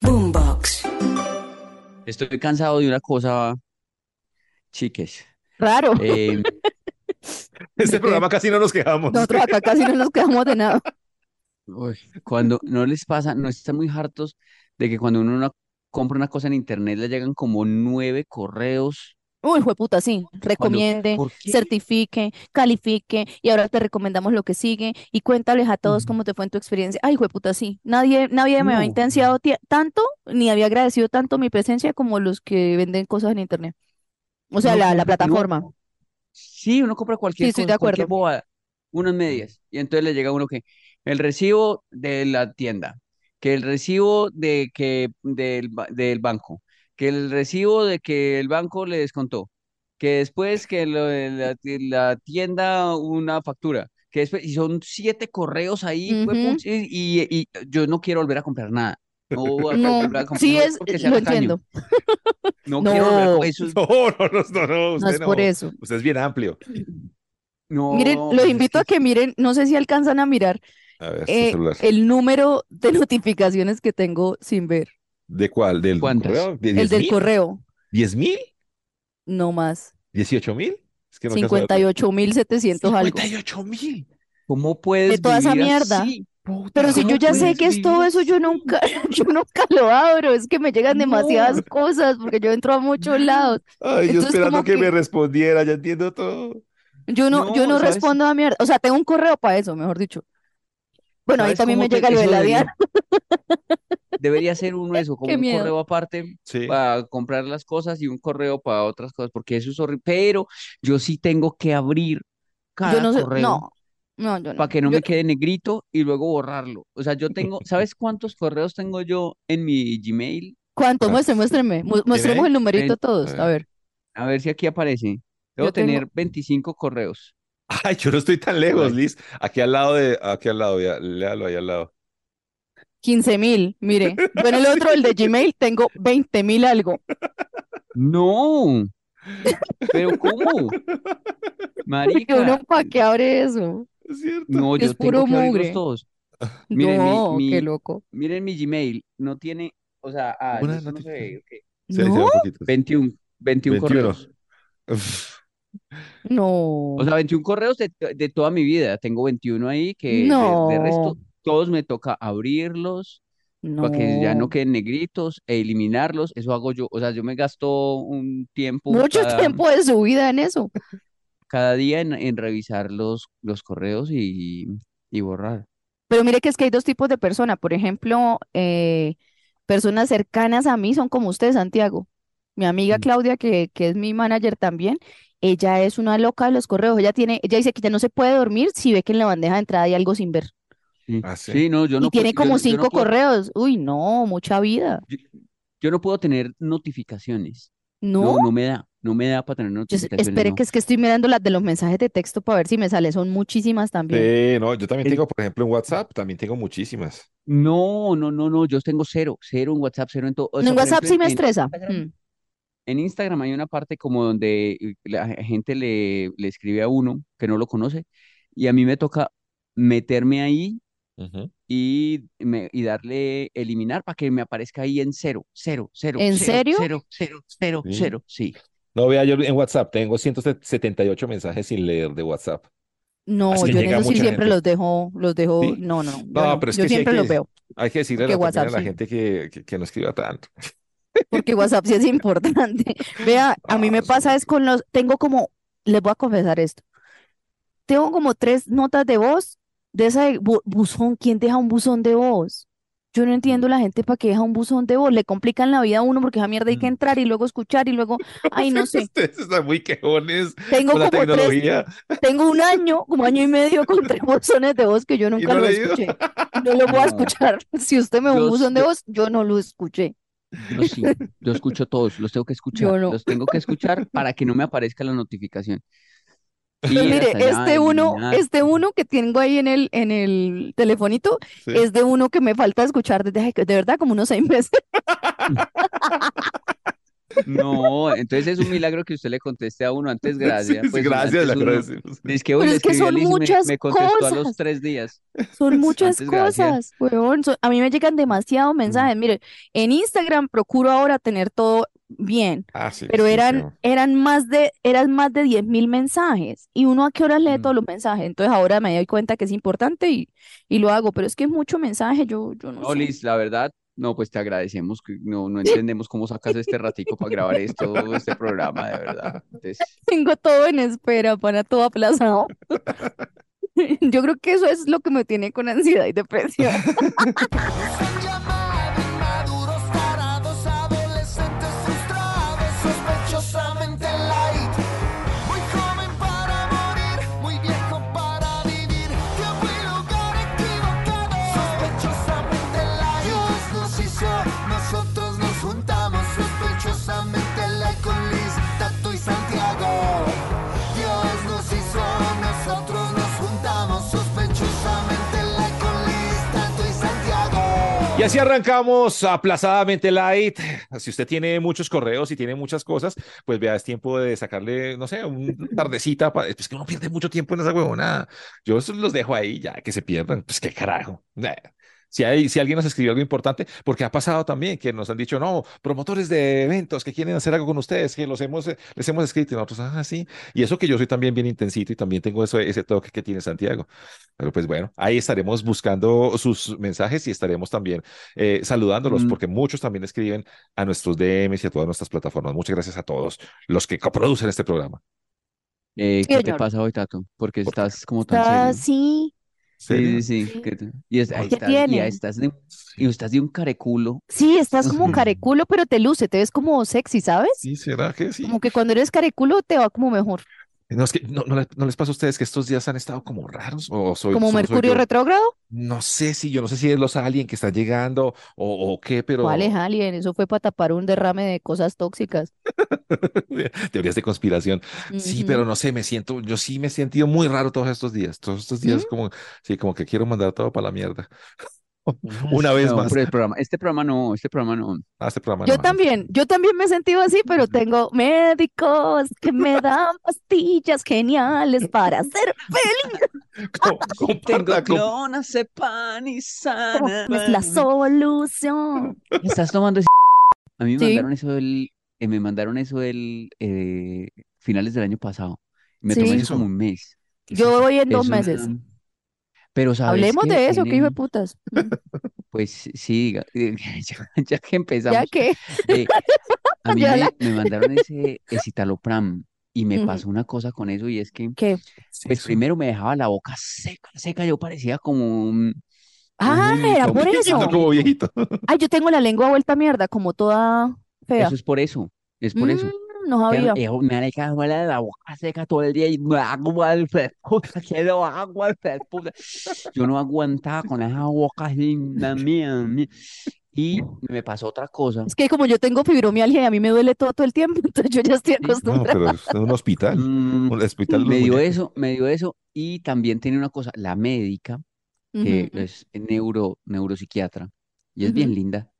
Boombox. Estoy cansado de una cosa, chiques. Raro. Eh, Este programa casi no nos quejamos. Nosotros acá casi no nos quedamos de nada. uy, cuando no les pasa, no están muy hartos de que cuando uno una- compra una cosa en internet le llegan como nueve correos. Uy, puta, sí. Recomiende, certifique, califique y ahora te recomendamos lo que sigue y cuéntales a todos cómo te fue en tu experiencia. Ay, puta, sí. Nadie, nadie me había intensiado ti- tanto ni había agradecido tanto mi presencia como los que venden cosas en internet. O sea, No, la, la no, plataforma. Sí, uno compra cualquier Sí, estoy cosa, de cualquier acuerdo. bobada, unas medias, y entonces le llega a uno que el recibo de la tienda, que el recibo de que del, del banco, que el recibo de que el banco le descontó, que después que lo la, tienda una factura, que después, y son siete correos ahí, y, y- y yo no quiero volver a comprar nada. No voy a No, volver a comprar, sí no es, porque sea lo tacaño, entiendo. no quiero volver a No, eso es- No, no, no, no, no, no usted es por no. eso. Usted es bien amplio. Miren, no, los pues es invito a que miren, no sé si alcanzan a mirar A ver, eh, el número de notificaciones que tengo sin ver. ¿De cuál? ¿Del ¿Cuántas? correo? ¿De El 10 del mil? correo, ¿10 mil? no más. ¿18 mil? Es que no alcanzo a ver. 58.700 algo. 58 mil. ¿Cómo puedes toda esa mierda. así? Pero si ¿Cómo yo ya sé que es todo eso, yo nunca, yo nunca lo abro. Es que me llegan demasiadas cosas porque yo entro a muchos lados. Ay, yo Entonces, esperando que me respondiera, ya entiendo todo. yo no, yo No, no ¿sabes? respondo a mierda. O sea, tengo un correo para eso, mejor dicho. Bueno, ahí ¿Sabes también me llega lo de la debería- Diana. Debería ser uno eso, como Qué un miedo. correo aparte Sí. para comprar las cosas y un correo para otras cosas, porque eso es horrible. Pero yo sí tengo que abrir Yo cada no sé, correo no, no, yo no. para que no Yo- me quede negrito y luego borrarlo. O sea, yo tengo, ¿sabes cuántos correos tengo yo en mi Gmail? ¿Cuánto? ¿Cuántos? Muestre, muéstreme. Mu- Mostremos ahí? el numerito Ven, todos. a A ver. A ver si aquí aparece. Debo Yo tengo- tener 25 correos. Ay, yo no estoy tan lejos. Liz. Aquí al lado de, aquí al lado, ya, léalo ahí al lado. 15 mil, mire. Yo en el otro, el de Gmail, tengo 20 mil algo. No, pero ¿cómo? Porque Marica, uno, ¿para qué abre eso? Es cierto. no, yo es puro tengo que mugre. todos. Miren, mi- No, mi- qué loco. Miren mi Gmail, no tiene, o sea, ah, no se ve, notificación. ok. Se dice No, un poquito. 21, 21 21. correos. no. O sea, 21 correos de, de toda mi vida. Tengo 21 ahí que de, de resto No. todos me toca abrirlos para que ya no No. queden negritos e eliminarlos. Eso hago yo. O sea, yo me gasto un tiempo Mucho cada, tiempo de su vida en eso. cada día en, en revisar los, los correos y, y borrar. Pero mire que es que hay dos tipos de personas. Por ejemplo, eh, personas cercanas a mí son como usted, Santiago. Mi amiga Mm. Claudia, que, que es mi manager también, ella es una loca de los correos. Ella tiene, ella dice que ya no se puede dormir si ve que en la bandeja de entrada hay algo sin ver. Sí, Ah, sí. Sí, no, yo Y no puedo, tiene yo como no- yo no cinco puedo- correos. Uy, no, mucha vida. yo, yo no puedo tener notificaciones. No, No, no me da, no me da para tener notificaciones, espere no. que es que estoy mirando las de los mensajes de texto para ver si me sale. Son muchísimas también. Sí, no, yo también El- tengo, por ejemplo, en WhatsApp, también tengo muchísimas. No, no, no, no, yo tengo cero, cero en WhatsApp, cero en todo. O En sea, WhatsApp ejemplo, sí me en- en estresa. Instagram- Mm. En Instagram hay una parte como donde eh, la gente le, le escribe a uno que no lo conoce y a mí me toca meterme ahí Ujú. y, me- y darle eliminar para que me aparezca ahí en cero, cero, cero, ¿En cero, serio? cero, cero, cero, Sí. cero, sí. No, vea, yo en WhatsApp tengo 178 mensajes sin leer de WhatsApp. No, yo en eso sí mucha siempre gente. los dejo, los dejo. ¿Sí? No, no, no. Yo No, no. pero es Yo que siempre que- los veo. Hay que decirle a la, a la sí. gente que, que, que no escriba tanto. Porque WhatsApp sí es importante. Vea, a mí me Ah, pasa es con los, tengo como, les voy a confesar esto. Tengo como tres notas de voz de esa de bu- buzón. ¿Quién deja un buzón de voz? Yo no entiendo la gente para qué deja un buzón de voz. Le complican la vida a uno porque esa mierda hay que Mm. entrar y luego escuchar y luego, ay, no sé. Ustedes están muy quejones Tengo con la como tres, tecnología. tengo un año, como año y medio con tres buzones de voz que yo ¿Y nunca no lo escuché. No lo voy a escuchar. Si usted me da un buzón de voz, yo no lo escuché. Yo sí, yo escucho todos, los tengo que escuchar, no. los tengo que escuchar para que no me aparezca la notificación. Pues Y mire, este uno, este uno que tengo ahí en el, en el telefonito Sí. es de uno que me falta escuchar desde, de verdad, como unos seis meses. No, entonces es un milagro que usted le conteste a uno antes, gracias. sí, Pues gracias, le agradecemos. dice que hoy Pero le es que son me, muchas me contestó a los cosas. tres días. Son muchas Antes, cosas, weón. son- a mí me llegan demasiados Mm. mensajes. Mire, en Instagram procuro ahora tener todo bien, Ah, sí, pero sí, eran, eran más de, eran más de 10 mil mensajes. ¿Y uno a qué horas lee Mm. todos los mensajes? Entonces ahora me doy cuenta que es importante y, y lo hago, pero es que es mucho mensaje, yo, yo no No, sé. Liz, la verdad, no, pues te agradecemos, que no, no entendemos cómo sacas este ratico para grabar esto, este programa, de verdad. Entonces, Tengo todo en espera, para todo aplazado. Yo creo que eso es lo que me tiene con ansiedad y depresión. Y así arrancamos aplazadamente light. Si usted tiene muchos correos y tiene muchas cosas, pues vea, es tiempo de sacarle, no sé, una tardecita. Para... Pues que uno pierde mucho tiempo en esa huevonada. Yo los dejo ahí ya, que se pierdan. Pues qué carajo. Si, hay, si alguien nos escribió algo importante, porque ha pasado también que nos han dicho, no, promotores de eventos que quieren hacer algo con ustedes, que los hemos, eh, les hemos escrito y nosotros, ah, sí. Y eso que yo soy también bien intensito y también tengo eso, ese toque que tiene Santiago. Pero pues bueno, ahí estaremos buscando sus mensajes y estaremos también eh, saludándolos, Mm. porque muchos también escriben a nuestros DMs y a todas nuestras plataformas. Muchas gracias a todos los que coproducen este programa. eh, Sí, ¿qué te pasa hoy, Tato? Porque ¿Por qué? estás como tan Está serio. así. ¿Serio? Sí, sí, sí. Y es- ahí ¿Qué estás, y ahí estás de, y estás de un careculo. Sí, estás como careculo, pero te luce, te ves como sexy, ¿sabes? Sí, ¿será que sí? Como que cuando eres careculo te va como mejor. No, es que no, no les, no les pasa a ustedes que estos días han estado como raros o soy, Como Mercurio retrógrado. No sé si yo no sé si es los alien que están llegando o, o qué, pero ¿Cuál es alien? Eso fue para tapar un derrame de cosas tóxicas. teorías de conspiración. Sí, pero no sé, me siento, yo sí me he sentido muy raro todos estos días. Todos estos días ¿Mm? como, sí, como que quiero mandar todo para la mierda. Una vez No, más. pero el programa, este programa no, este programa no. Ah, este programa Yo no, también, yo también me he sentido así, pero tengo médicos que me dan pastillas geniales para ser feliz. Com- Tengo com- clonazepam y sana. Es la solución. ¿Estás tomando ese? A mí me Sí. mandaron eso el, eh, me mandaron eso el eh, finales del año pasado. Me Sí. tomé ¿Qué es eso como un mes. Yo voy en dos Es una- meses. Pero sabes Hablemos que de eso, en que hijo de putas. Mm, pues sí, ya, ya que empezamos. Ya que, eh, a mí Ya me, la- me mandaron ese escitalopram y me pasó una cosa con eso y es que ¿qué? pues primero me dejaba la boca seca, seca, yo parecía como un, Ah, un era por eso. como viejito. Ay, yo tengo la lengua vuelta a mierda, como toda fea. Eso es por eso, es por eso. No Que sabía. yo me ha dejado la la boca seca todo el día y me agua el puta, quiero agua el puta. Yo no aguantaba con esa boca linda mía, mía. Y me pasó otra cosa. Es que como yo tengo fibromialgia y a mí me duele todo, todo el tiempo, entonces yo ya estoy No, acostumbrada. pero es un hospital. Mm, Un hospital me dio muñecos. eso, me dio eso. Y también tiene una cosa, la médica, que Ujú. es neuro, neuropsiquiatra, y es bien Ujú. linda,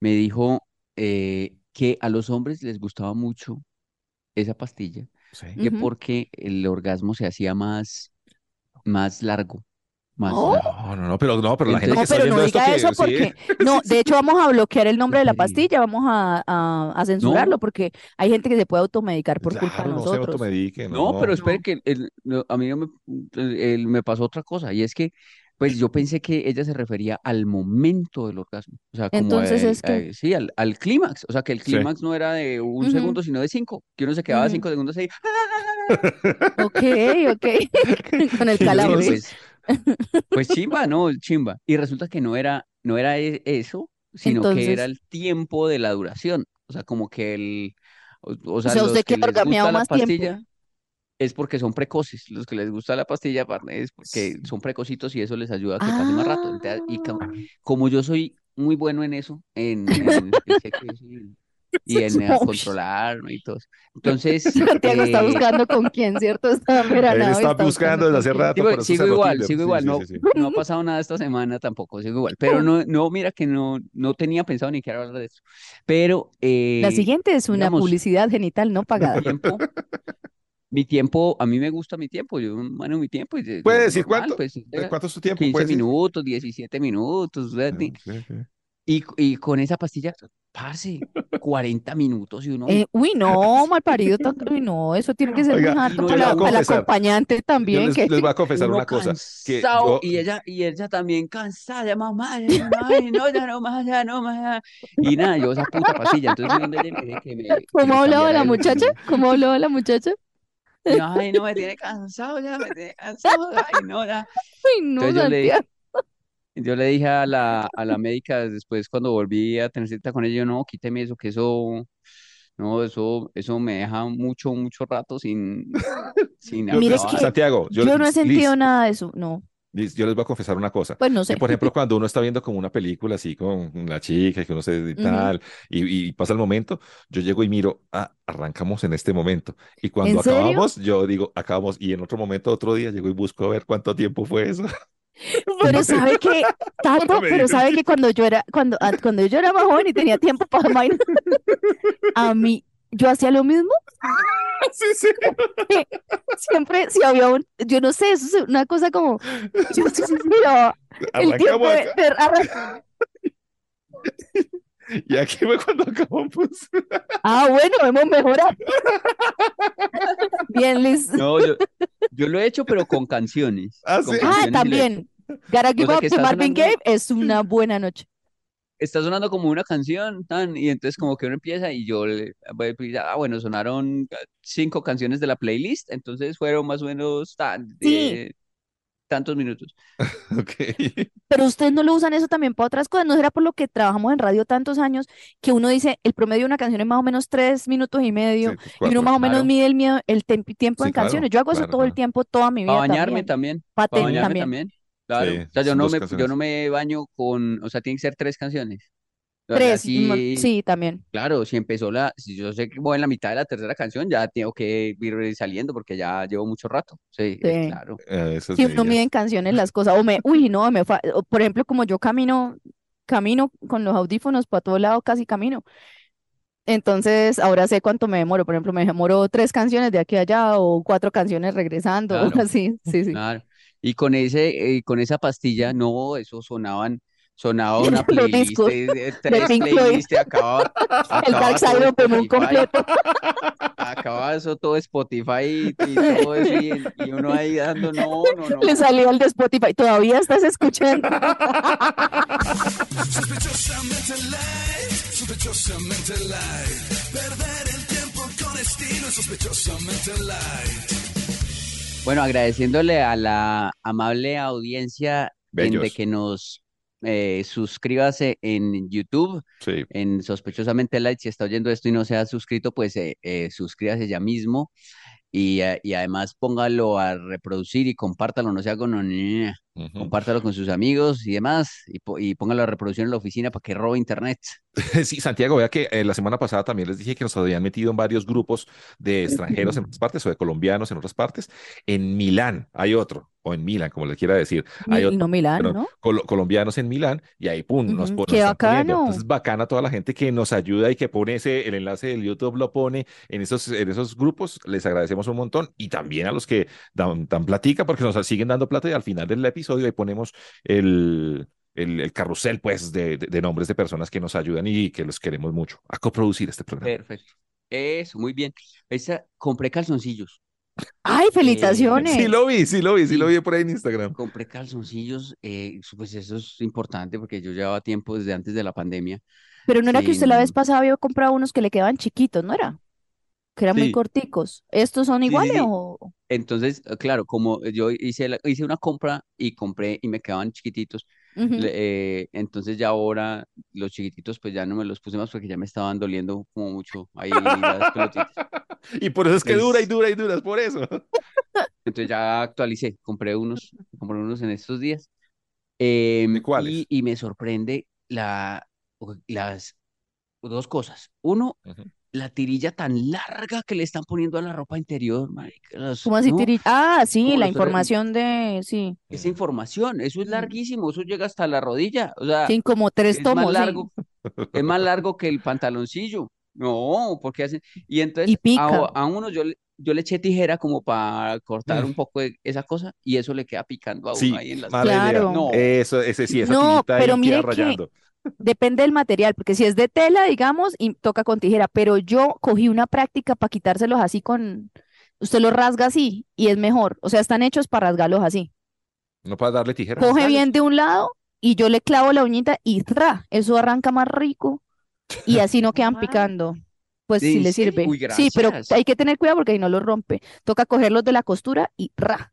me dijo eh, que a los hombres les gustaba mucho esa pastilla, Sí. que porque el orgasmo se hacía más, más largo, más Oh. largo. No, no, no, pero no, pero la gente No, que está pero no esto diga que eso sí, porque, no, de hecho vamos a bloquear el nombre de la pastilla, vamos a, a, a censurarlo No, porque hay gente que se puede automedicar por culpa de no se nosotros. automedique, no, pero no. espere No. que el- no, a mí no me, el- me pasó otra cosa, y es que, pues yo pensé que ella se refería al momento del orgasmo, o sea, como Entonces es que, sí, al, al clímax, o sea, que el Sí. clímax no era de un segundo, sino de cinco, que uno se quedaba cinco segundos ahí, Ok, ok, con el Sí, ¿sí? pues, pues chimba, ¿no? Chimba. Y resulta que no era, no era e- eso, sino que era el tiempo de la duración. O sea, como que el, o, o o sea, usted que les gusta la más tiempo. Es porque son precoces. Los que les gusta la pastilla aparte es porque son precocitos y eso les ayuda a que pase más rato. Entonces, y Ah, como yo soy muy bueno en eso, en, en y en eh, Uy. controlar ¿no? y todo. Entonces, Santiago está eh, buscando con quién, ¿cierto? Está Él está está buscando desde hace rato, Sigo, sigo igual, sigo Sí, igual, sí, no, sí, sí. no ha pasado nada esta semana tampoco, sigo igual, pero no, no, mira que no, no tenía pensado ni siquiera hablar de eso, pero La eh, siguiente es una digamos, publicidad genital no pagada. tiempo, mi tiempo, a mí me gusta mi tiempo, yo manejo mi tiempo y de- ¿Puede de- decir normal, cuánto? pues ¿De eh, ¿Cuánto es su tiempo? 15 ¿Puede decir? minutos, 17 minutos, Ah, ¿verdad? ok, ok. y, y con esa pastilla, parce, 40 minutos y uno, Eh, uy, no, mal parido. tan- Uy, no, eso tiene que ser muy Oiga, harto yo para confesar, acompañante Yo también. les, Que... les voy a confesar una cosa, que yo, y ella, y ella también cansada, ya mamá, ya no, ay, no, ya no más, ya no más. Y nada, yo esa puta pastilla, entonces me que me, ¿Cómo hablaba la el, muchacha? ¿Cómo hablaba la muchacha? Y, ay, no, me tiene cansado, ya me tiene cansado, ay, no, ya. Uy, no, Entonces yo le, yo le dije a la, a la médica después cuando volví a tener cita con ella, yo no, quíteme eso, que eso, no, eso, eso me deja mucho, mucho rato sin, sin yo- Mire, es que Santiago, yo, yo no he sentido Liz, nada de eso. No, yo les voy a confesar una cosa. pues no Que sé. por ejemplo, cuando uno está viendo como una película así con la chica y que uno se y tal, y, y pasa el momento, yo llego y miro, ah, arrancamos en este momento. Y cuando acabamos, yo digo, acabamos, y en otro momento, otro día, llego y busco a ver cuánto tiempo fue eso. Pero sabe que, Tato, me pero sabe que- que cuando yo era, cuando, ah, cuando yo era más joven y tenía tiempo para vaina, a mí, yo hacía lo mismo. Sí, sí. Siempre, si había un, yo no sé, eso es una cosa como, yo miraba el tiempo de, Y aquí fue cuando acabamos. Ah, bueno, hemos mejorado. Bien, Liz. No, yo, yo lo he hecho, pero con canciones. Ah, Con sí. Ah, canciones también. Gotta Give Up de Marvin Gaye es una buena noche. Está sonando como una canción, tan, y entonces como que uno empieza y yo le voy a ah, bueno, sonaron cinco canciones de la playlist, entonces fueron más o menos tan, Sí. eh, tantos minutos. Ok. Pero ustedes no lo usan eso también para otras cosas. ¿No será por lo que trabajamos en radio tantos años que uno dice el promedio de una canción es más o menos tres minutos y medio Sí, y uno cuatro. más o menos Claro. mide el, miedo- el temp- tiempo Sí, en claro, canciones? Yo hago eso claro, todo el tiempo, toda mi Para vida bañarme también. también, Para para bañarme también. también, claro. Sí, O sea, yo no me, yo no me baño con, o sea, tienen que ser tres canciones. O sea, Tres, así, sí, también. Claro, si empezó la, si yo sé que voy en la mitad de la tercera canción, ya tengo que ir saliendo porque ya llevo mucho rato. Sí, eh, Sí. claro. Eh, Si uno de mide en canciones las cosas, o me, uy, no, me fa- o, por ejemplo, como yo camino, camino con los audífonos para todo lado, casi camino. Entonces, ahora sé cuánto me demoro. Por ejemplo, me demoro tres canciones de aquí a allá o cuatro canciones regresando, o Claro. así, sí, sí. Claro. Y con ese, eh, con esa pastilla, no, eso sonaban, sonaba una playlist tres playlists, acaba, El acaba Dark Side Spotify, completo. acaba eso todo Spotify y, y todo eso, y, y uno ahí dando, no, no, no. Le salió el de Spotify. ¿Todavía estás escuchando? Sospechosamente light, sospechosamente light. Perder el tiempo con estilo, sospechosamente light. Bueno, agradeciéndole a la amable audiencia en de que nos eh, suscríbase en YouTube, Sí. en Sospechosamente Light. Si está oyendo esto y no se ha suscrito, pues eh, eh, suscríbase ya mismo y, eh, y además póngalo a reproducir y compártalo, no sea con Ujú. compártalo con sus amigos y demás y, y póngalo a reproducir en la oficina para que robe internet. Sí, Santiago, vea que eh, la semana pasada también les dije que nos habían metido en varios grupos de extranjeros en otras partes o de colombianos en otras partes. En Milán hay otro, o en Milán, como le quiera decir, hay otro. no, Milán, pero ¿no? colo- colombianos en Milán y ahí pum, nos, nos qué bacano. Entonces, bacana toda la gente que nos ayuda y que pone ese, el enlace del YouTube lo pone en esos, en esos grupos. Les agradecemos un montón y también a los que dan, dan platica porque nos siguen dando plata y al final del episodio ahí ponemos el, el, el carrusel pues de, de- de nombres de personas que nos ayudan y que los queremos mucho a coproducir este programa. Perfecto. Eso, muy bien. Esa, compré calzoncillos. ¡Ay, felicitaciones! Sí lo vi, sí lo vi, sí lo Sí. vi por ahí en Instagram. Compré calzoncillos, eh, pues eso es importante porque yo llevaba tiempo desde antes de la pandemia. Pero no era que usted la vez pasada había comprado unos que le quedaban chiquitos, ¿no era? Que eran muy Sí. corticos. ¿Estos son Sí, sí, iguales sí. o...? Entonces, eh, claro, como yo hice, la- hice una compra y compré y me quedaban chiquititos, Ujú. Le- eh, entonces ya ahora los chiquititos pues ya no me los puse más porque ya me estaban doliendo como mucho ahí las pelotitas. Y por eso es que dura y dura y dura, es por eso. Entonces ya actualicé, compré unos, compré unos en estos días. Em, ¿De cuáles? y, y me sorprende la, las dos cosas. Uno. La tirilla tan larga que le están poniendo a la ropa interior, marica, los- ¿Cómo así, ¿no? Tiri? Ah, sí, Como la información de, sí, Esa información, eso es larguísimo, eso llega hasta la rodilla, o sea, sí, como tres es más sí. largo, es más largo que el pantaloncillo. No, porque hacen, y entonces Y pica. a, a uno yo le, yo le eché tijera como para cortar Mm. un poco de esa cosa y eso le queda picando a uno Sí, ahí en las. Claro. No. Eso, ese sí, esa No, tirita ahí pero queda mire que- rayando. Depende del material, porque si es de tela, digamos, y toca con tijera, pero yo cogí una práctica para quitárselos así con, usted los rasga así y es mejor, o sea, están hechos para rasgarlos así. No para darle tijera. Coge bien de un lado y yo le clavo la uñita y ¡tra! Eso arranca más rico y así no quedan picando. Pues sí ¿En le sirve. Uy, Sí, pero hay que tener cuidado porque ahí no los rompe. Toca cogerlos de la costura y ¡ra!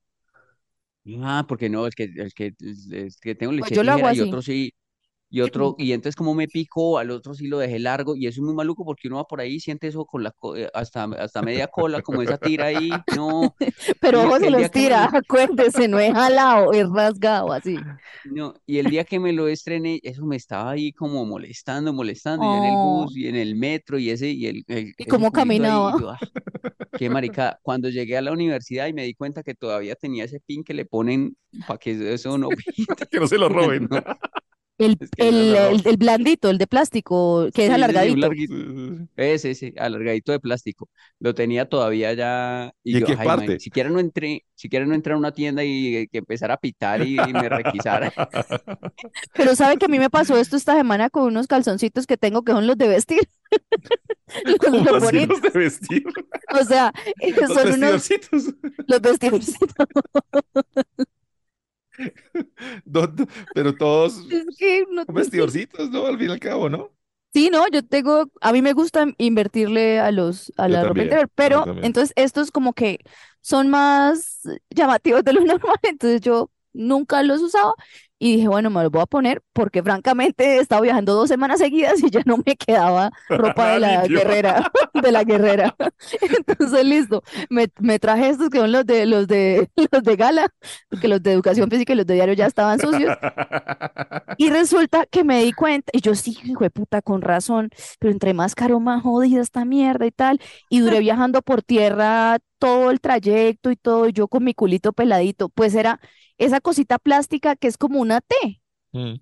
Ah, porque no, el que, el que, el que tengo le Pues yo lo hago y otro sí, y otro, y entonces como me picó, al otro sí lo dejé largo, y eso es muy maluco porque uno va por ahí y siente eso con la, eh, hasta, hasta media cola, como esa tira ahí, no, Pero ojo, se los me tira, lo- acuérdese, no es jalado, es rasgado así. no, y el día que me lo estrené, eso me estaba ahí como molestando, molestando, y en el Oh. bus, y en el metro, y ese, y el, el- ¿Y cómo culito ahí, caminaba? yo, ah, qué marica, cuando llegué a la universidad y me di cuenta que todavía tenía ese pin que le ponen para que eso no Que no se lo roben. No. El, Es que el, no, no. el, el blandito, el de plástico, que es Sí, sí, sí, un alargadito. larguito. Ese, ese, alargadito de plástico. Lo tenía todavía ya. ¿Y Y en yo, qué ay, man, parte? siquiera no entré, siquiera no entré a una tienda y eh, que empezara a pitar y, y me requisara. Pero sabe que a mí me pasó esto esta semana con unos calzoncitos que tengo que son los de vestir. Los, ¿Cómo los así bonitos. los de vestir? O sea, Los son unos vestidorcitos. los vestidorcitos. No, pero todos Es que no- vestidorcitos, ¿no? Al fin y al cabo, ¿no? Sí, no, yo tengo, a mí me gusta invertirle a los, a Yo la ropa interior, pero entonces estos como que son más llamativos de lo normal, entonces yo nunca los usaba y dije, bueno, me los voy a poner porque francamente he estado viajando dos semanas seguidas y ya no me quedaba ropa de la guerrera, de la guerrera. Entonces, listo, me, me traje estos que son los de, los de, los de gala, porque los de educación física y los de diario ya estaban sucios. Y resulta que me di cuenta, y yo sí, hijo de puta, con razón, pero entre más caro, más jodida esta mierda y tal. Y duré viajando por tierra todo el trayecto y todo, y yo con mi culito peladito, pues era esa cosita plástica que es como una T. Mm.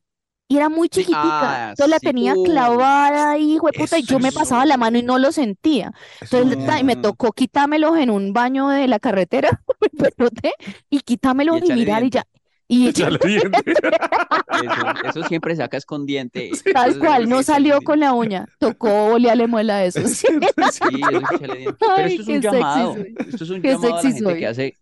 Y era muy chiquitica. ah, Entonces la sí. tenía clavada ahí, puta, y yo me pasaba la mano y no lo sentía. Entonces me tocó quitármelos en un baño de la carretera, y quitármelos y mirar y diente. ya. Y Echarle diente. Eso, eso siempre saca escondiente. Tal Eso- cual, no salió con la uña, tocó olearle muela a eso. Es cierto, es Sí, eso es echarle diente. Pero Ay, esto es qué un sexy llamado. soy. Esto es un Qué llamado a la sexy gente soy. que hace,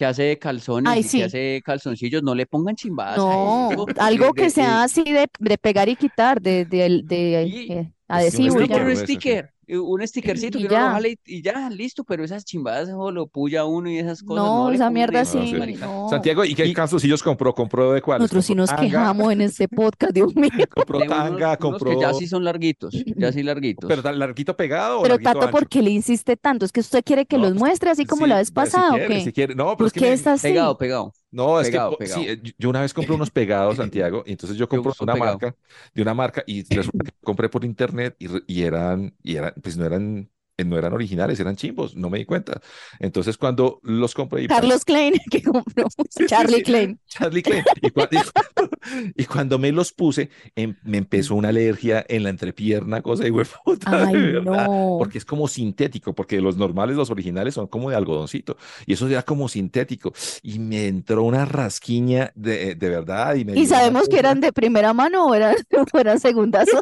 que hace calzones Ay, y sí. que hace calzoncillos. No le pongan chimbadas No, eso. algo De- que de- sea así de, de pegar y quitar, de, de, de, eh, un adhesivo y Un sticker, un sticker, un stickercito Y que uno lo ya. y, y ya, listo, pero esas chimbadas eso lo puya uno y esas cosas, No, no esa mierda sí, no. Santiago, ¿y qué Y- calzoncillos compró? ¿Compró de cuáles? Nosotros sí ¿Compró nos tanga? quejamos en este podcast, Dios mío. ¿Compró unos- tanga? unos ¿Compró...? que ya sí son larguitos, ya sí larguitos. ¿Pero tan larguito pegado o Pero larguito Tato, ancho? ¿por qué le insiste tanto? ¿Es que usted quiere que No, los pues, muestre así como Sí, la vez pues, si pasada o quiere, qué? si quiere. No, pero ¿Por es que me- es así? Pegado, pegado. No, es que Pegado, po- pegado. sí, yo- una vez compré unos pegados, Santiago, y entonces yo compré una pegado. marca, de una marca, y resulta que compré por internet y, eran, y eran, pues no eran, no eran originales, eran chimbos, no me di cuenta. Entonces cuando los compré y Carlos Klein, que compró. Charlie sí. Klein. Charlie Klein, y, cua- y cuando, y cuando me los puse, em- me empezó una alergia en la entrepierna, cosa de hueputa, Ay, de verdad, no. porque es como sintético, porque los normales, los originales son como de algodoncito, y eso era como sintético, y me entró una rasquiña de, de verdad, y me ¿Y dio una sabemos que eran de primera mano o eran, o eran segundazos?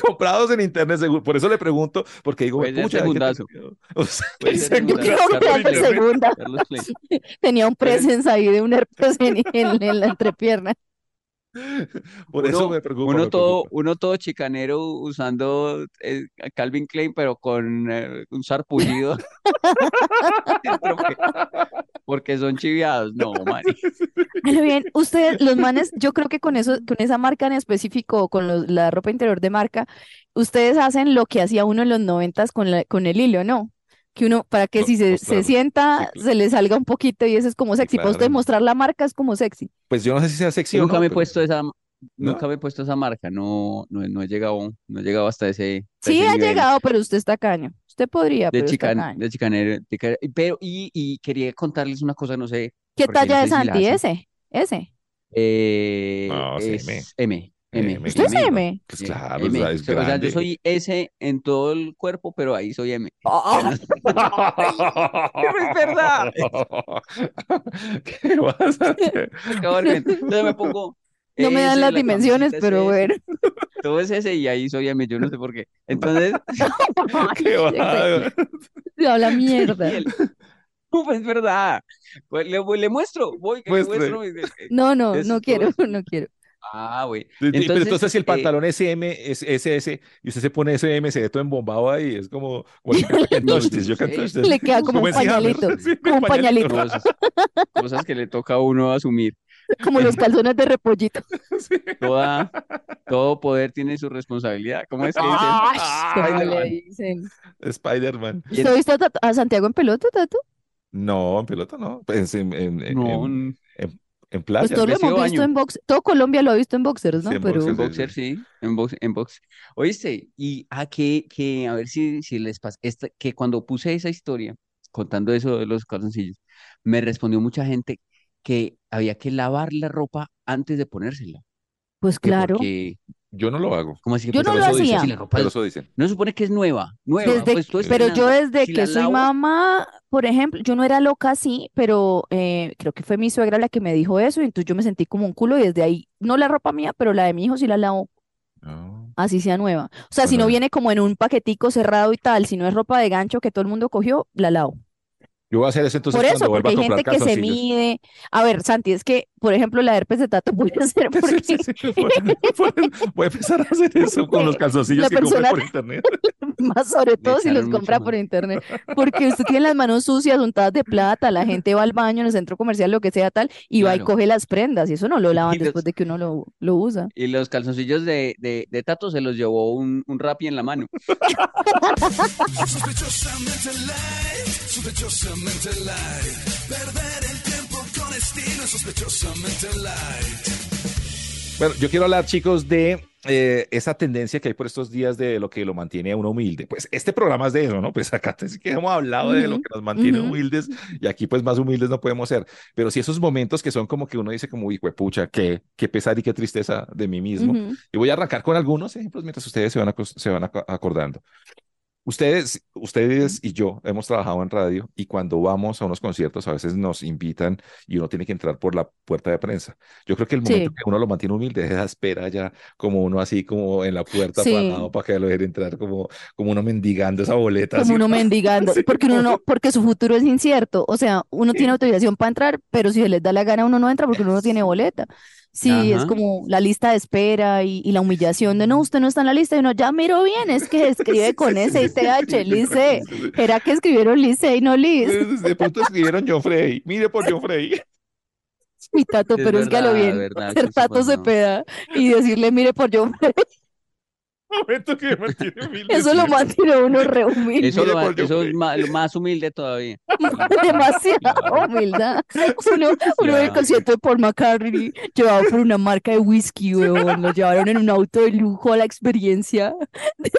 comprados en internet, seguro. Por eso le pregunto, porque digo, Puede ser segundazo. O sea, Puede ¿en ser segundazo. Carlos segunda. Carlos. Tenía un presence ahí de un herpes en, en- en la entrepierna. Por eso Uno- me preocupa. Uno me todo, preocupa. uno todo chicanero usando eh, Calvin Klein, pero con eh, un sarpullido. Porque son chiviados. No. Pero bien, ustedes, los manes, yo creo que con eso, con esa marca en específico, con los- la ropa interior de marca, ustedes hacen lo que hacía uno en los noventas con la, con el hilo, ¿no? Que uno, para que No, si se, pues se claro. sienta, Sí, se le salga un poquito y eso es como sexy. Para usted claro. mostrar la marca es como sexy. Pues yo no sé si sea sexy Yo o nunca no, me he puesto esa, nunca me he puesto esa marca. No, no, no he llegado, no he llegado hasta ese, hasta Sí ese ha nivel llegado, pero usted está caño. Usted podría, de pero chican, de chicanero, de pero y, y quería contarles una cosa, no sé, ¿Qué no talla es Santi? Ese, ese. Eh, No, es M. M, M, M, ¿Usted es M, M? Pues claro, M. o sea, es O sea, yo soy S en todo el cuerpo, pero ahí soy M. es verdad. ¿Qué vas a hacer? Entonces me pongo No me dan las la dimensiones, es pero S, bueno. todo es S y ahí soy yo no sé por qué. Entonces, ¿Qué va? Habla mierda. el- Uf, es verdad. Pues le, le muestro, voy, que le muestro. y- eh, No, no, Eso no es quiero, todo. no quiero. Ah, güey. Pero Entonces, entonces si el eh, pantalón es M, es SS, y usted se pone SM, se ve todo embombado ahí, es como, No, this, no. Le queda como un pañalito, Sí, como un pañalito. Cosas, cosas que le toca a uno asumir. Como los calzones de repollito. Sí. Toda, todo poder tiene su responsabilidad. ¿Cómo es que dicen? Ah, ¿Cómo Spider-Man. le dicen? Spider-Man. Y ¿Usted ha visto a, Santiago en pelota, Tato? No, en pelota no. Pues en, en, en, No, en, en, en Pues playa. todos lo vestido hemos de visto baño. en box. Todo Colombia lo ha visto en boxers, ¿no? Sí, en Pero boxers, sí. boxer, sí, en box, en box. Oíste, y a que, que, a ver si, si les pasa, esta, que cuando puse esa historia, contando eso de los calzoncillos, me respondió mucha gente que había que lavar la ropa antes de ponérsela. pues claro. Porque, Yo no lo hago. ¿cómo así que Yo pues, no Pero lo dicen, hacía. si la ropa Pero es- eso dicen. no se supone que es nueva, nueva, Desde, pues tú pero yo desde Si que la soy lavo, mamá, por ejemplo, yo no era loca así, pero eh, creo que fue mi suegra la que me dijo eso, y entonces yo me sentí como un culo y desde ahí, no la ropa mía, pero la de mi hijo sí la lavo, No. así sea nueva. O sea, si no viene como en un paquetico cerrado y tal, si no es ropa de gancho que todo el mundo cogió, la lavo. Yo voy a hacer eso entonces Por cuando eso, vuelva porque a hay comprar gente que se mide. A ver, Santi, es que, por ejemplo, la herpes de tato puede ser porque sí, sí, voy, a empezar a hacer eso con los calzoncillos La que compré persona- por internet. más sobre todo si los compra más. por internet, porque usted tiene las manos sucias, untadas de plata, la gente va al baño en el centro comercial, lo que sea tal, y va y coge las prendas, y eso no lo lavan los- después de que uno lo, lo usa. Y los calzoncillos de, de, de Tato se los llevó un, un Rappi en la mano. Sospechosamente light, sospechosamente light. Perder el tiempo con estilo, sospechosamente light. Bueno, yo quiero hablar, chicos, de eh, esa tendencia que hay por estos días de lo que lo mantiene a uno humilde. Pues este programa es de eso, ¿no? Pues acá sí que hemos hablado de lo que nos mantiene ujú. humildes y aquí pues más humildes no podemos ser. Pero sí esos momentos que son como que uno dice como, hijo de pucha, qué, qué pesar y qué tristeza de mí mismo. Y voy a arrancar con algunos ejemplos mientras ustedes se van, se van ac- acordando. Ustedes, ustedes y yo hemos trabajado en radio y cuando vamos a unos conciertos a veces nos invitan y uno tiene que entrar por la puerta de prensa. Yo creo que el momento Sí. que uno lo mantiene humilde es esa espera ya como uno así como en la puerta Sí. parado para que lo dejen entrar como, como uno mendigando esa boleta. Como así. uno mendigando, Sí, porque uno no, porque su futuro es incierto, o sea, uno tiene autorización para entrar, pero si se les da la gana uno no entra porque uno no tiene boleta. Sí, es como la lista de espera y, y la humillación de no, usted no está en la lista y uno ya miro bien, es que escribe con S y TH, Lice. ¿Era que escribieron Lice y no Liz? De pronto escribieron John Frey. Mire por John Frey. Mi tato, Es pero es que a lo verdad, bien, verdad, ser tato pasó. Cepeda y decirle mire por yo, Momento que me mantiene humilde. eso lo mantiene uno re humilde, Eso, lo, es ma- lo más humilde todavía. demasiada humildad. Uno, uno en el concierto de Paul McCartney, llevado por una marca de whisky, weón, lo llevaron en un auto de lujo a la experiencia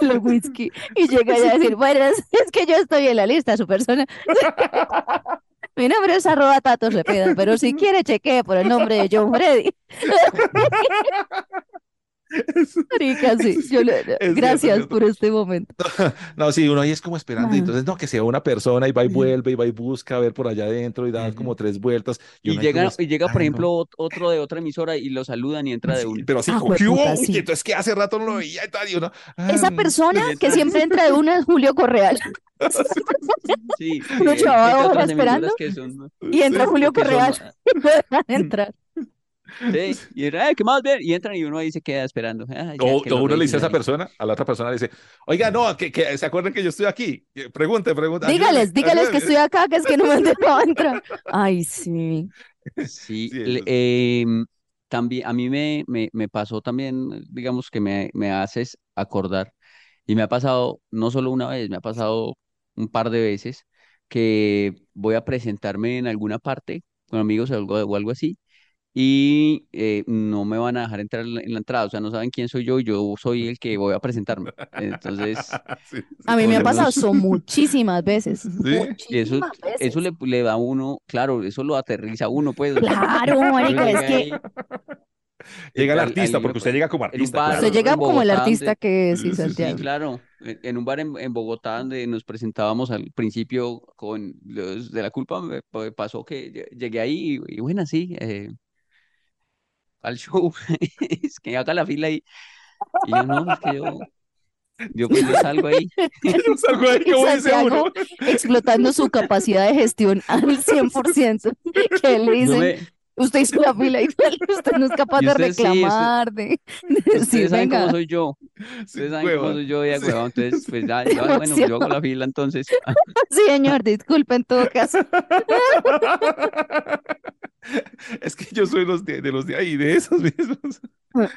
del whisky y llega a decir, bueno, es, que yo estoy en la lista, su persona. Mi nombre es arroba Tato Cepeda, pero si quiere chequee por el nombre de John Freddy. Marica, sí, yo le- cierto, gracias cierto. por este momento. No, sí, uno ahí es como esperando, y Ah. entonces no, que sea una persona y va y vuelve y va y busca a ver por allá adentro y da como tres vueltas. Y uno ahí llega, como y llega, por ejemplo, ot- otro de otra emisora y lo saludan y entra de Sí, uno. pero así Ah, como, ¿qué hubo? sí. entonces que hace rato no lo veía y tal, y uno, Esa ah, persona y que siempre entra de una es Julio Correal. Sí, Uno horas otras emisoras esperando que son, Y entra Julio son- Correal. Entrar. Sí, y era, "Ay, ¿qué más ver? Y entran y uno ahí se queda esperando. Ay, ya, O, que o uno le dice a esa ahí. persona, a la otra persona le dice, oiga, no, que, que se acuerden que yo estoy aquí. Eh, Pregunte, pregunte. Dígales, ayúdeme, dígales que ayúdeme". estoy acá, que es que no me han dejado entrar. Ay, sí. Sí, Sí, le- eso- em, también a mí me, me, me pasó también, digamos que me, me haces acordar, y me ha pasado no solo una vez, me ha pasado un par de veces que voy a presentarme en alguna parte con amigos o algo, o algo así, y eh, no me van a dejar entrar en la, en la entrada, o sea, no saben quién soy yo, y yo soy el que voy a presentarme. Entonces, Sí, sí. A mí me ha pasado eso muchísimas veces. Sí. y eso, Muchísimas eso veces. le, le da a uno, claro, eso lo aterriza a uno, pues. Claro, uno marica, es llega que Llega el artista, porque usted llega como artista. bar, claro. usted llega en como el artista que es, sí, Sí, sí, Santiago. claro. En un bar en, en Bogotá donde nos presentábamos al principio con los de la culpa, me pa- pasó que lle- llegué ahí y, y bueno, sí, eh, al show, es que haga la fila y, y yo no, es que yo, yo pues yo salgo ahí. Yo salgo ahí, Y como dice Santiago uno. explotando su capacidad de gestión al 100%, que le Yo dicen, me- usted hizo la fila y tal, usted no es capaz de usted sí, usted- reclamar, de, de decir, ustedes saben cómo venga, soy yo, Sí, ustedes saben cómo hueva. soy yo de Sí. entonces pues ya, ya, bueno, pues yo hago la fila entonces. sí, señor, disculpe en todo caso. Es que yo soy los de, de los de ahí, de esos mismos.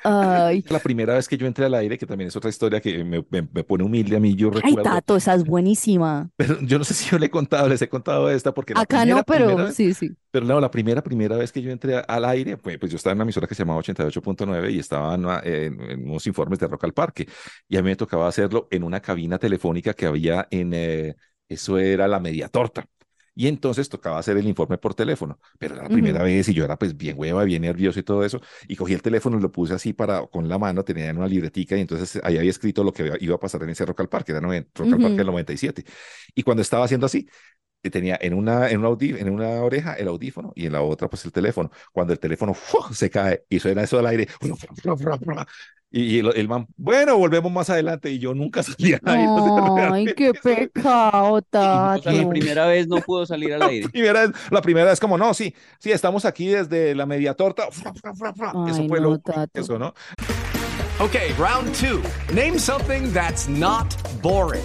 Ay, La primera vez que yo entré al aire, que también es otra historia que me, me- me pone humilde a mí, yo ay, recuerdo, Tato, esa es buenísima. pero yo no sé si yo le he contado, les he contado esta, porque la Acá primera, no, pero primera sí, sí. pero no, la primera, primera vez que yo entré al aire, pues, pues yo estaba en una emisora que se llamaba 88.9 y estaba en, una- en- en unos informes de Rock al Parque, y a mí me tocaba hacerlo en una cabina telefónica que había en, eh, eso era la media torta. Y entonces tocaba hacer el informe por teléfono, pero era la primera vez y yo era pues bien hueva, bien nervioso y todo eso, y cogí el teléfono y lo puse así para, con la mano, tenía en una libretica y entonces ahí había escrito lo que iba a pasar en ese Rock al Parque, era Rock al Parque Ujú. del 97. Y cuando estaba haciendo así, tenía en una, en, audí- en una oreja el audífono y en la otra pues el teléfono. Cuando el teléfono ¡fua! se cae y suena eso al aire, y, y el, el man, bueno, volvemos más adelante y yo nunca salí al aire. o sea, Ay, qué pecado, O sea, la Tato. primera vez no pudo salir al aire. primera vez, la primera vez como, no, sí, sí, estamos aquí desde la media torta. Fra. Eso Ay, fue no, lo Tato. eso, ¿no? Okay, round two. Name something that's not boring.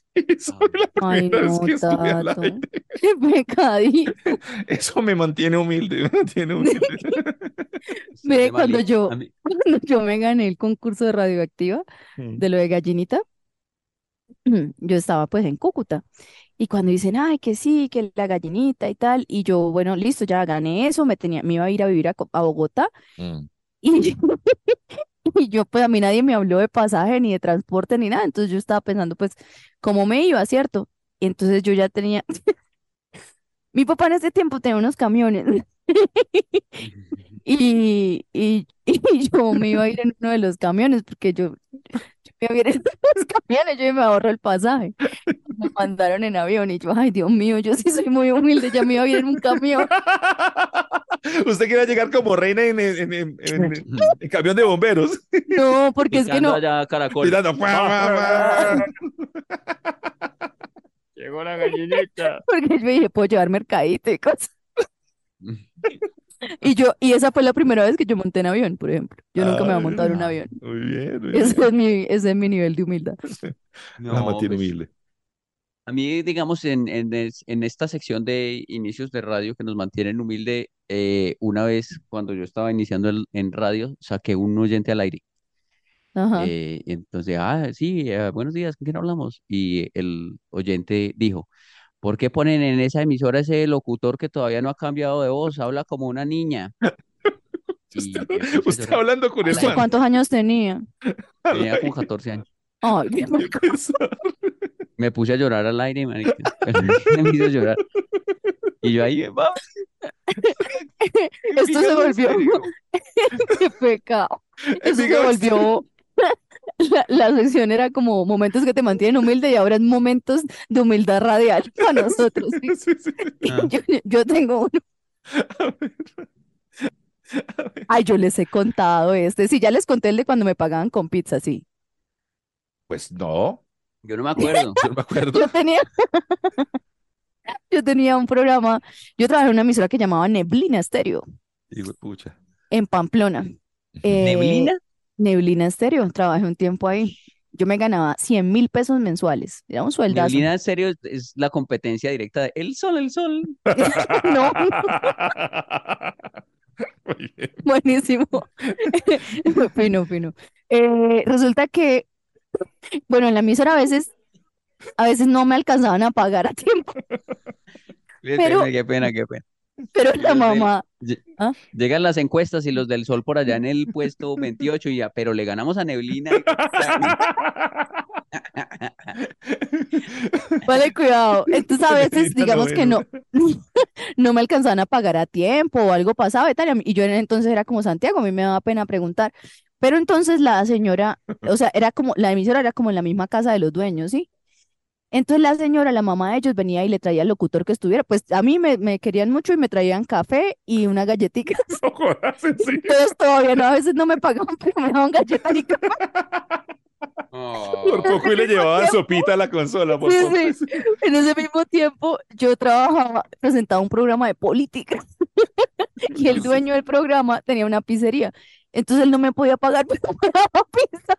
Eso fue la Ay, primera vez no, que estuve al Tato. aire. Qué pecadito. Eso me mantiene humilde, me mantiene humilde. Mire, cuando yo, cuando yo me gané el concurso de radioactiva, de lo de gallinita, yo estaba pues en Cúcuta. Y cuando dicen, ay, que sí, que la gallinita y tal, y yo, bueno, listo, ya gané eso, me tenía, me iba a ir a vivir a, Bogotá, Mm. y yo, y yo, pues a mí nadie me habló de pasaje, ni de transporte, ni nada, entonces yo estaba pensando, pues, cómo me iba, ¿cierto? Y entonces yo ya tenía, mi papá en ese tiempo tenía unos camiones, y, y, y yo me iba a ir en uno de los camiones, porque yo, yo me iba a ir en los camiones, yo me ahorro el pasaje. Me mandaron en avión y yo, ay, Dios mío, yo sí soy muy humilde, ya me iba a ir en un camión. Usted quería llegar como reina en, en, en, en- en- en camión de bomberos. No, porque es que no, allá caracol. Llegó la gallinita. porque yo dije, puedo llevar mercadito y cosas. Y yo, y esa fue la primera vez que yo monté en avión, por ejemplo. Yo nunca me voy a montar en un avión. Muy bien, muy bien. Ese es mi, ese es mi nivel de humildad. La No, mantiene pues, humilde. A mí, digamos, en, en, en esta sección de inicios de radio que nos mantienen humilde, eh, una vez cuando yo estaba iniciando el- en radio, saqué un oyente al aire. Ajá. Eh, entonces, ah, sí, eh, buenos días, ¿con quién hablamos? Y el oyente dijo, ¿por qué ponen en esa emisora ese locutor que todavía no ha cambiado de voz? Habla como una niña. Y Usted, usted hablando con el ¿Usted man. cuántos años tenía? Tenía como 14 años. Ay, Me puse a llorar al aire. Me hizo llorar. Y yo ahí, vamos. Esto se volvió, qué pecado. Eso se volvió, la, la sección era como momentos que te mantienen humilde y ahora es momentos de humildad radial para nosotros. ¿sí? Sí, sí. Ah. Yo, yo tengo uno. Ay, yo les he contado este. Sí, ya les conté el de cuando me pagaban con pizza, sí. Pues no, Yo no me acuerdo. yo no me acuerdo. Yo tenía, yo tenía un programa, yo trabajé en una emisora que llamaba Neblina Estéreo Digo, pucha. en Pamplona. Eh, ¿Neblina? Neblina Estéreo, trabajé un tiempo ahí. Yo me ganaba 100 mil pesos mensuales. Era un sueldazo. Neblina, serio, es- es la competencia directa de El Sol, El Sol. No, Muy bien. buenísimo. Fino, fino. Eh, resulta que, bueno, en la emisora a veces, a veces no me alcanzaban a pagar a tiempo, Qué Pero- pena, qué pena, qué pena. pero la mamá, ¿Ah? Llegan las encuestas y los del Sol por allá en el puesto 28 y ya, pero le ganamos a Neblina. vale, cuidado. Entonces a veces, digamos que no, no me alcanzaban a pagar a tiempo o algo pasaba y tal. y yo en- entonces era como Santiago, a mí me daba pena preguntar. Pero entonces la señora, o sea, era como, la emisora era como en la misma casa de los dueños, ¿sí? Entonces la señora, la mamá de ellos, venía y le traía al locutor que estuviera. Pues a mí me, me querían mucho y me traían café y una galletita. No jodas, en serio. Entonces todavía no, a veces no me pagaban, pero me daban galletas y café. Por poco y le llevaban sopita a la consola. Por Sí, poco. sí. En ese mismo tiempo yo trabajaba, presentaba un programa de política y el dueño del programa tenía una pizzería. Entonces él no me podía pagar, pero me daba pizza.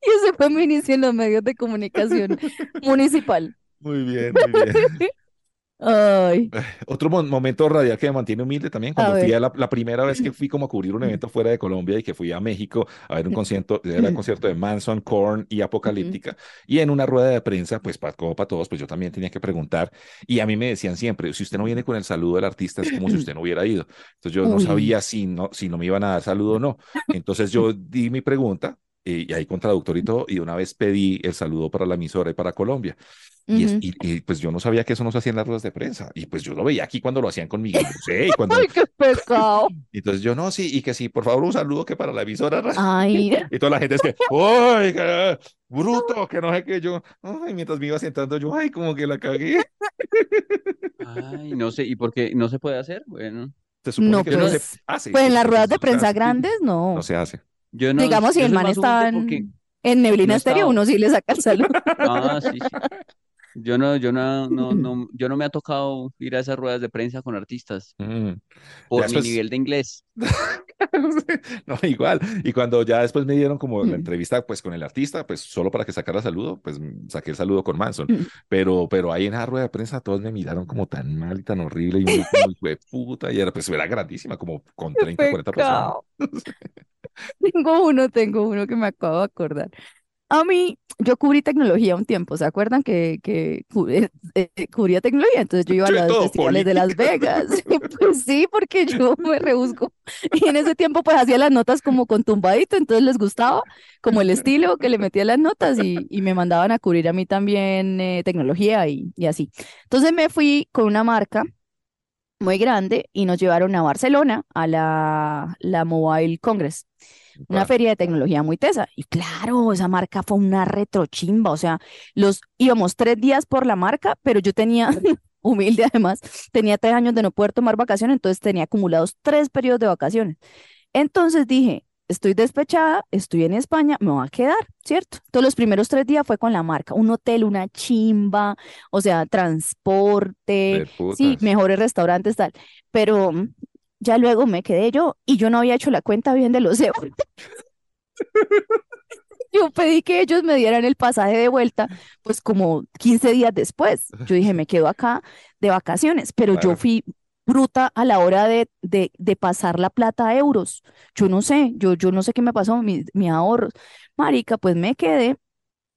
Y ese fue mi inicio en los medios de comunicación municipal. Muy bien, muy bien. Ay, Otro mo- momento radial que me mantiene humilde también, cuando fui a la, la primera vez que fui como a cubrir un evento fuera de Colombia y que fui a México a ver un concierto, era el concierto de Manson, Korn y Apocalíptica, y en una rueda de prensa, pues pa- como para todos, pues yo también tenía que preguntar, y a mí me decían siempre, si usted no viene con el saludo del artista, es como si usted no hubiera ido. Entonces yo no Uy. sabía si no, si no me iban a dar saludo o no. Entonces yo di mi pregunta, eh, y ahí con traductor y todo, y una vez pedí el saludo para la emisora y para Colombia. Y, es- ujú. y- y, pues yo no sabía que eso no se hacía en las ruedas de prensa. Y pues yo lo veía aquí cuando lo hacían con Miguel Bosé. Y cuando, Ay, qué pecado. entonces yo no, sí, y que sí, por favor, un saludo que para la emisora. Ay, Y toda la gente es que, ¡ay, qué bruto! Que no sé qué. Yo, ay, mientras me iba sentando, yo, ay, como que la cagué. Ay, no sé, ¿y por qué no se puede hacer? Bueno, Se supone No, que eso no pues, se hace. pues en las ruedas de prensa grandes, no. No se hace. Yo no, Digamos, si el man está en, porque- en Neblina no Estéreo, uno sí le saca el saludo. Ah, sí, sí. Yo no, yo no, no, no, yo no me ha tocado ir a esas ruedas de prensa con artistas Mm. por mi nivel de inglés. No, igual. Y cuando ya después me dieron como la Mm. entrevista pues con el artista, pues solo para que sacara saludo, pues mm, saqué el saludo con Manson. Mm. Pero, pero ahí en la rueda de prensa todos me miraron como tan mal y tan horrible y hijo de puta y era pues era grandísima, como con 30, 40 personas. Tengo uno, tengo uno que me acabo de acordar. A mí, yo cubrí tecnología un tiempo, ¿se acuerdan que, que cu- eh, eh, cubría tecnología? Entonces yo iba a los festivales de Las política. Vegas. Pues sí, porque yo me rebusco. Y en ese tiempo pues hacía las notas como con tumbadito, entonces les gustaba como el estilo que le metía las notas y, y me mandaban a cubrir a mí también eh, tecnología y, y así. Entonces me fui con una marca muy grande y nos llevaron a Barcelona a la, la Mobile Congress, una feria de tecnología muy tesa. Y claro, esa marca fue una retrochimba, o sea, los íbamos tres días por la marca, pero yo tenía, humilde además, tenía tres años de no poder tomar vacaciones, entonces tenía acumulados tres periodos de vacaciones. Entonces dije, estoy despechada, estoy en España, me voy a quedar, ¿cierto? Entonces los primeros tres días fue con la marca, un hotel, una chimba, o sea, transporte, sí, mejores restaurantes, tal. Pero ya luego me quedé yo y yo no había hecho la cuenta bien de los euros. Yo pedí que ellos me dieran el pasaje de vuelta, pues como 15 días después. Yo dije, me quedo acá de vacaciones, pero yo fui bruta a la hora de, de, de pasar la plata a euros. Yo no sé, yo, yo no sé qué me pasó, mis, mis ahorros. Marica, pues me quedé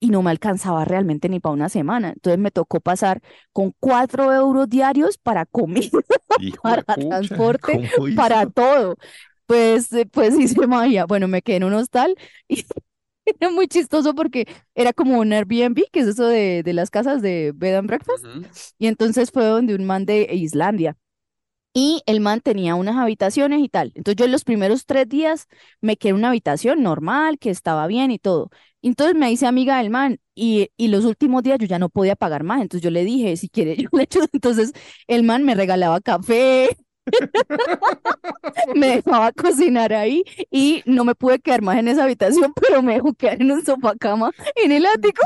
y no me alcanzaba realmente ni para una semana. Entonces me tocó pasar con cuatro euros diarios para comida, para pucha, transporte, para todo. Pues, eh, pues hice magia. Bueno, me quedé en un hostal y era muy chistoso porque era como un Airbnb, que es eso de, de las casas de bed and breakfast. Ujú. Y entonces fue donde un man de Islandia. Y el man tenía unas habitaciones y tal. Entonces yo en los primeros tres días me quedé en una habitación normal, que estaba bien y todo. Entonces me hice amiga del man y, y los últimos días yo ya no podía pagar más. Entonces yo le dije, si quiere, yo le echo. Entonces el man me regalaba café, me dejaba cocinar ahí y no me pude quedar más en esa habitación, pero me dejó quedar en un sofá cama en el ático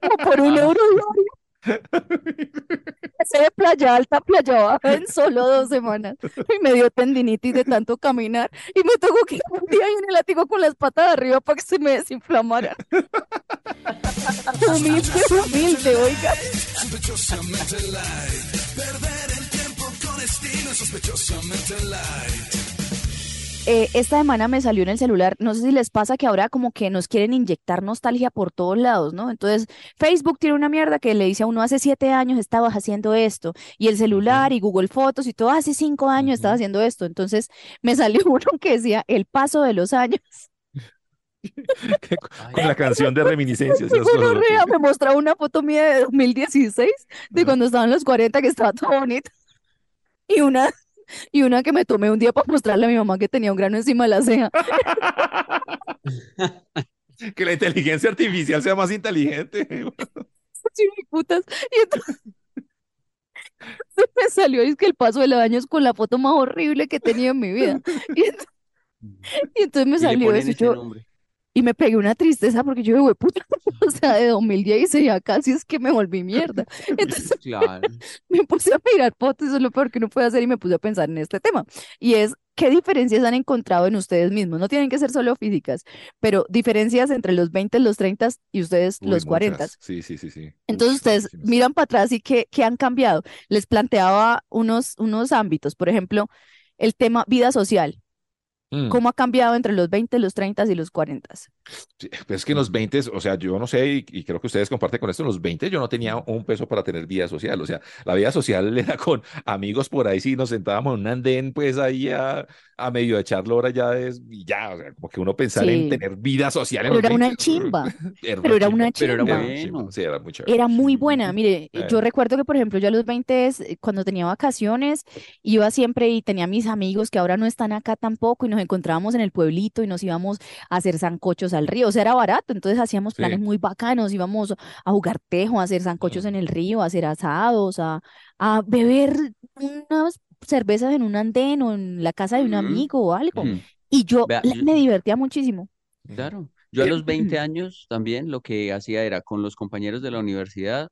como por un euro diario. Pasé de playa alta playa baja en solo dos semanas y me dio tendinitis de tanto caminar y me tocó que un día en el ático con las patas de arriba para que se me desinflamaran. Humilde, humilde, oiga. Sospechosamente light. Perder el tiempo con estilo sospechosamente light. Eh, esta semana me salió en el celular, no sé si les pasa que ahora como que nos quieren inyectar nostalgia por todos lados, ¿no? Entonces, Facebook tiene una mierda que le dice a uno, hace siete años estabas haciendo esto, y el celular y Google Fotos y todo, hace cinco años estabas haciendo esto. Entonces, me salió uno que decía, el paso de los años. Con la canción de reminiscencias. me mostraba una foto mía de 2016, de cuando estaba en los 40, que estaba todo bonito. Y una, y una que me tomé un día para mostrarle a mi mamá que tenía un grano encima de la ceja. Que la inteligencia artificial sea más inteligente. Sí, mi putas. Y entonces me salió es que el paso de los años con la foto más horrible que he tenido en mi vida. Y entonces, y entonces me salió eso. y ese yo, nombre. Y me pegué una tristeza porque yo, güey, puta, o sea, de 2016 ya casi es que me volví mierda. Entonces Claro. me puse a mirar fotos, eso es lo peor que uno puede hacer y me puse a pensar en este tema. Y es, ¿qué diferencias han encontrado en ustedes mismos? No tienen que ser solo físicas, pero diferencias entre los 20, los 30 y ustedes Uy, los 40. muchas. Sí, sí, sí, sí. Entonces Uy, ustedes miran para atrás y qué, qué han cambiado. Les planteaba unos, unos ámbitos, por ejemplo, el tema vida social. Mm. ¿Cómo ha cambiado entre los 20, los 30 y los 40? Pues es que en los 20, o sea, yo no sé, y, y creo que ustedes comparten con esto, en los 20 yo no tenía un peso para tener vida social, o sea, la vida social era con amigos por ahí, si nos sentábamos en un andén, pues ahí a, a medio echar hora ya es, y ya, o sea, como que uno pensar en Sí. tener vida social en Pero los era una 20, chimba, era pero era una Pero era chimba. bueno. Sí, era muy. Era muy buena. Mire, Eh. yo recuerdo que, por ejemplo, yo a los 20, eh, cuando tenía vacaciones, iba siempre y tenía mis amigos que ahora no están acá tampoco y nos encontrábamos en el pueblito y nos íbamos a hacer sancochos al río. O sea, era barato, entonces hacíamos planes Sí. muy bacanos, íbamos a jugar tejo, a hacer sancochos Mm. en el río, a hacer asados, a, a beber unas cervezas en un andén o en la casa de un Mm. amigo o algo. Mm. Y yo Vea, me divertía muchísimo. Claro. Yo a los 20 años también lo que hacía era con los compañeros de la universidad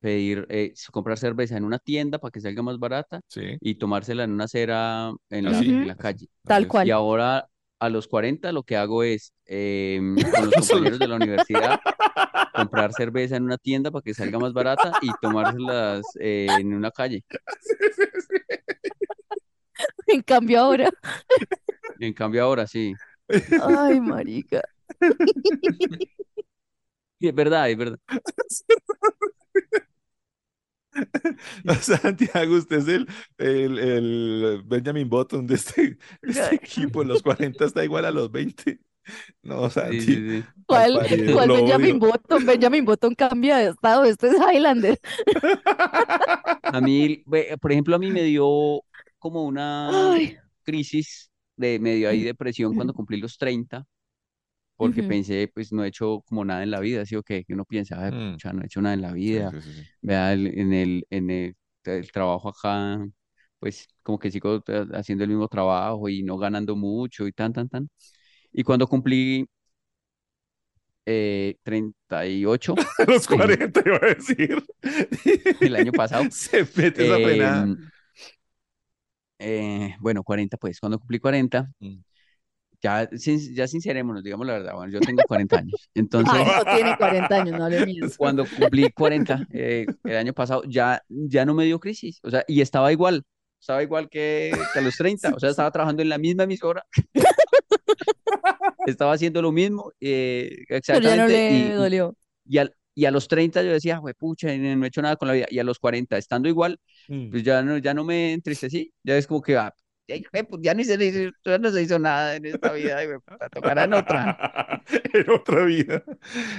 pedir, eh, comprar cerveza en una tienda para que salga más barata Sí, y tomársela en una acera en la, en la calle. Tal cual. Y ahora a los 40 lo que hago es eh, con los compañeros de la universidad comprar cerveza en una tienda para que salga más barata y tomárselas eh, en una calle. En cambio ahora, En cambio ahora sí. ay, marica. Y es verdad, es verdad. Santiago, usted es el, el, el Benjamin Button de este, de este equipo. En los 40 está igual a los 20. No, Santi. sí, sí. ¿Cuál, Benjamin odio. Button? Benjamin Button cambia de estado, este es Highlander. A mí, por ejemplo, a mí me dio como una Ay. crisis de medio ahí depresión cuando cumplí los 30, porque Ujú. pensé, pues no he hecho como nada en la vida, así o que uno piensa, "Ay, Mm. pucha, no he hecho nada en la Sí, vida, sí, sí, sí. vea, el- en el, en el, el trabajo acá, pues como que sigo eh, haciendo el mismo trabajo y no ganando mucho y tan, tan, tan. Y cuando cumplí eh, 38 A los 40 iba a decir. el año pasado, Se mete esa frenada. Em, eh, bueno, 40 pues, cuando cumplí 40, Mm. Ya, sin- ya sincerémonos, digamos la verdad, bueno, yo tengo 40 años, entonces Ay, no tiene 40 años, no hable miedo. cuando cumplí 40 eh, el año pasado, ya, ya no me dio crisis, o sea, y estaba igual, estaba igual que, que a los 30, o sea, estaba trabajando en la misma emisora, estaba haciendo lo mismo, eh, Pero ya no exactamente, le y, y, dolió. y al- y a los 30 yo decía, pucha, no he hecho nada con la vida, y a los 40, estando igual, Mm. pues ya no, ya no me entristecí, ya es como que, ah, ay, jue pu- ya ni se le hizo, ya no se hizo nada en esta vida, ay, jue puta, tocará en otra. en otra vida.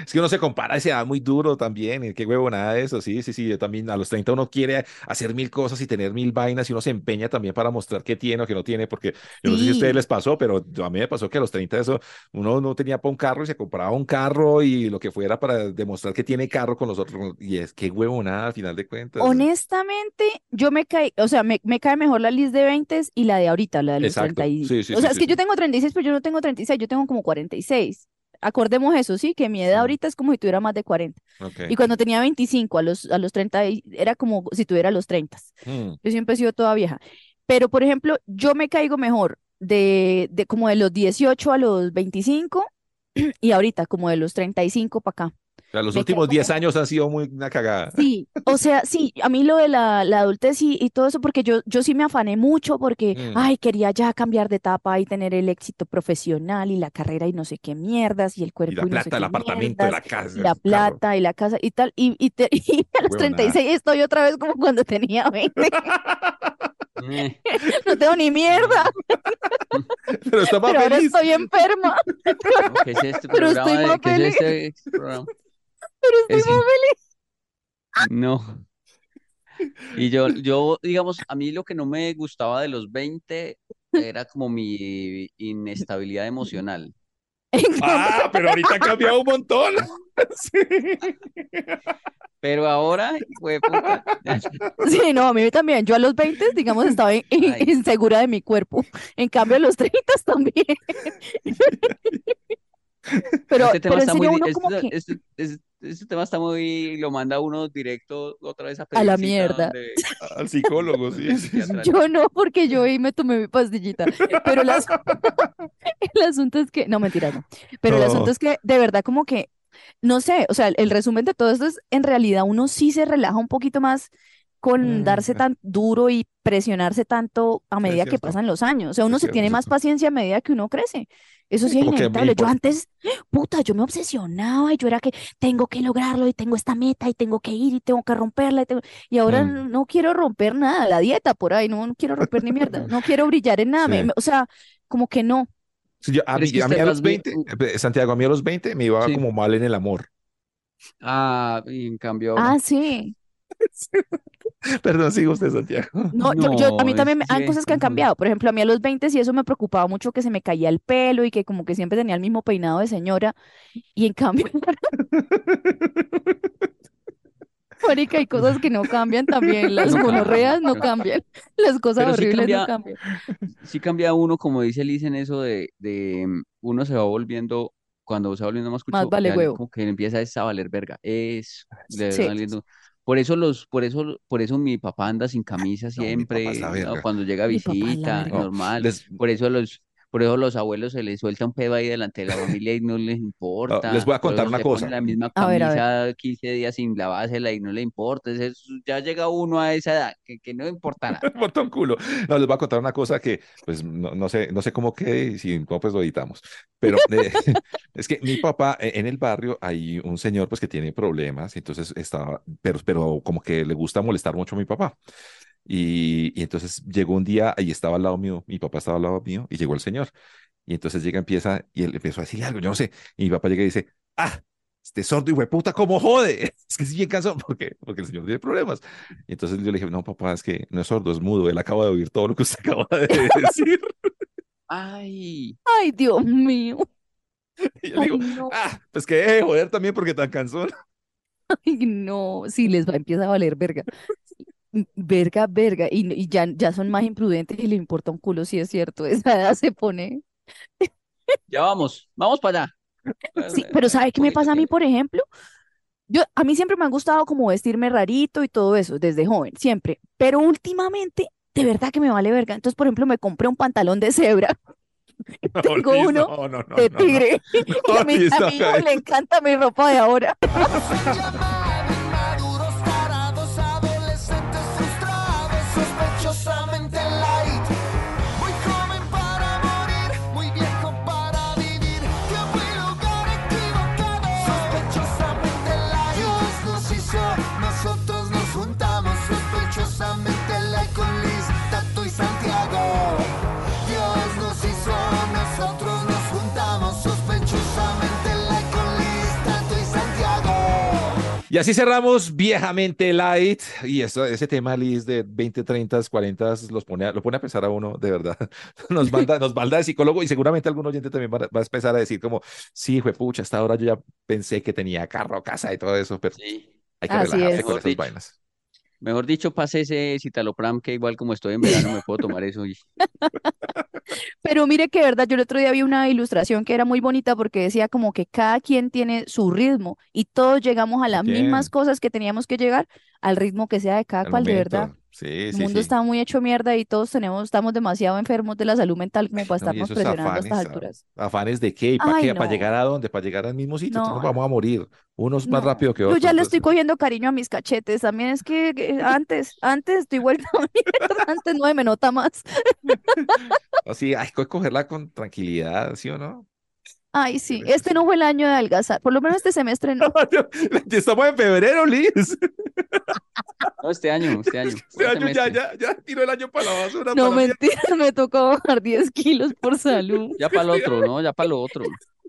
Es que uno se compara a esa edad muy duro también. y Qué huevo nada de eso. Sí, sí, sí. Yo también a los 30 uno quiere hacer mil cosas y tener mil vainas y uno se empeña también para mostrar qué tiene o qué no tiene. Porque yo no sé si a ustedes Sí. les pasó, pero a mí me pasó que a los 30 eso uno no tenía para un carro y se compraba un carro y lo que fuera para demostrar que tiene carro con los otros. Y es que huevo nada al final de cuentas. Honestamente, yo me cae, o sea, me, me cae mejor la list de 20 y la de ahorita, la de los Exacto. 30 y... Sí, sí, o sí, sea, es que yo tengo 36, pero yo no tengo 36, yo tengo como 46. Acordemos eso, sí, que mi edad ahorita es como si tuviera más de 40. Ok. Y cuando tenía 25 a los, a los 30, y- era como si tuviera los 30. Mm. Yo siempre he sido toda vieja. Pero, por ejemplo, yo me caigo mejor de, de como de los 18 a los 25 y ahorita como de los 35 para acá. O sea, los últimos caigo 10 mejor. años han sido muy una cagada. Sí, o sea, sí, a mí lo de la, la adultez y, y todo eso, porque yo, yo sí me afané mucho porque, Mm. ay, quería ya cambiar de etapa y tener el éxito profesional y la carrera y no sé qué mierdas y el Y cuerpo la y no sé plata, el qué apartamento, la mierdas, casa, y la el carro. plata y la casa y tal. Y, y, te- y a los Huevonada. 36 estoy otra vez como cuando tenía 20. Eh, No tengo ni mierda, Pero pero ahora estoy enferma, ¿Qué es este pero programa? estoy de- más ¿Qué es este programa? Pero estoy Es- más feliz. No. Y yo, yo, digamos, a mí lo que no me gustaba de los 20 era como mi inestabilidad emocional. Ah, pero ahorita ha cambiado un montón. Sí. Pero ahora, güey, puta, Sí, no, a mí también. Yo a los 20, digamos, estaba in- in- Ay. insegura de mi cuerpo. En cambio, a los 30 también. Pero, este tema pero está muy, serio, di- uno este, como que este- este- este tema está muy, lo manda uno directo otra vez a a la mierda. donde- Al psicólogo, sí. sí, sí. psiquiatra. Yo no, porque yo ahí me tomé mi pastillita. Pero el, as- el asunto es que, no, mentira, no. Pero el asunto es que, de verdad, como que, no sé, o sea, el, el resumen de todo esto es, en realidad, uno sí se relaja un poquito más con Mm, darse tan duro y presionarse tanto a medida que pasan los años. O sea, Es uno se cierto, tiene más paciencia a medida que uno crece. Eso Sí, es inevitable. Yo antes, puta, yo me obsesionaba y yo era que tengo que lograrlo y tengo esta meta y tengo que ir y tengo que romperla y, tengo- y ahora Mm. no no quiero romper nada, la dieta por ahí, no, no quiero romper ni mierda, no quiero brillar en nada, me- Sí. me- o sea, como que no. Sí, yo- a mí, es que a mí a los bien- 20, eh, Santiago, a mí a los 20 me iba Sí. como mal en el amor. Ah, y en cambio. Ah, sí. Perdón, sigue usted, Santiago. No, yo, yo, a mí también me, hay cosas que han cambiado. Por ejemplo, a mí a los 20 sí eso me preocupaba mucho que se me caía el pelo y que como que siempre tenía el mismo peinado de señora. Y en cambio, marica, hay cosas que no cambian también. Las gonorreas no cambian. Las cosas Pero sí horribles no cambia- cambian. sí cambia uno, como dice Liz en eso de, de mm, uno se va volviendo, cuando se va volviendo más Más cucho, vale ya le- huevo. como que empieza a valer verga. Es, le Sí. valiendo- Por eso los, por eso, por eso mi papá anda sin camisa No, mi siempre. Cuando llega a visita, normal. les, Por eso los, por eso los abuelos se les suelta un pedo ahí delante de la familia y no les importa. les voy a contar una se cosa. la misma A ver, a ver. camisa 15 días sin lavársela y no le importa. Es eso, ya llega uno a esa edad que, que no importa nada. Botón un culo. No, les voy a contar una cosa que, pues, no, no sé, no sé cómo quede y si no, pues lo editamos. Pero eh, es que mi papá, eh, en el barrio hay un señor, pues, que tiene problemas, y entonces estaba, pero, pero como que le gusta molestar mucho a mi papá. Y, y entonces llegó un día y estaba al lado mío, mi papá estaba al lado mío, y llegó el señor. Y entonces llega, empieza, y él empezó a decir algo, yo no sé, y mi papá llega y dice, ah, este sordo y puta, ¿cómo jode? Es que sí bien cansado, ¿por qué? Porque el señor tiene problemas. Y entonces yo le dije, no, papá, es que no es sordo, es mudo, él acaba de oír todo lo que usted acaba de decir. Ay, Ay, Dios mío. Y yo le Ay, digo, no. ah, pues que deje de joder también porque tan cansón. Ay, no. Sí, les va, empieza a valer verga. Verga, verga. Y, y ya, ya son más imprudentes y le importa un culo si es cierto. Esa edad se pone. ya vamos, vamos para allá. Sí, pero ¿sabe qué me pasa a mí, por ejemplo? Yo, a mí siempre me ha gustado como vestirme rarito y todo eso, desde joven, siempre. Pero últimamente, de verdad que me vale verga. Entonces, por ejemplo, me compré un pantalón de cebra. Tengo uno no, no, no, de no, no. tigre. Y a No, mi, a mi hijo le encanta mi ropa de ahora. Y así cerramos viejamente light. Y eso, ese tema, Liz, de 20, 30, 40, los pone a- lo pone a pensar a uno, de verdad. Nos manda, nos balda de psicólogo y seguramente algún oyente también va, a- va a empezar a decir como, sí, fue pucha, hasta ahora yo ya pensé que tenía carro, casa y todo eso, pero Sí. hay que Así relajarse es. con esas vainas. Mejor dicho, pase ese citalopram que igual como estoy en verano me puedo tomar eso y Pero mire que verdad, yo el otro día vi una ilustración que era muy bonita porque decía como que cada quien tiene su ritmo y todos llegamos a las mismas cosas que teníamos que llegar al ritmo que sea de cada Al cual, de verdad. Sí, El sí, mundo sí. está muy hecho mierda y todos tenemos, estamos demasiado enfermos de la salud mental como para No, estarnos esos presionando a estas alturas. afanes de qué y para Ay, qué, para no. llegar a dónde, para llegar al mismo sitio, entonces No, nos vamos a morir, unos más no. rápido que Yo otros. ya le estoy entonces- cogiendo cariño a mis cachetes. También es que que antes, antes estoy vuelta a mierda, antes no me nota más. Así, hay que cogerla con tranquilidad, ¿sí o no? Ay, sí, este no fue el año de adelgazar. Por lo menos este semestre no. Ya Estamos en febrero, Liz. No, este año, este año. Este fue año ya, semestre. ya, ya tiró el año para la basura. No, mentira, me tocó bajar 10 kilos por salud. Ya para el otro, ¿no? Ya para lo otro.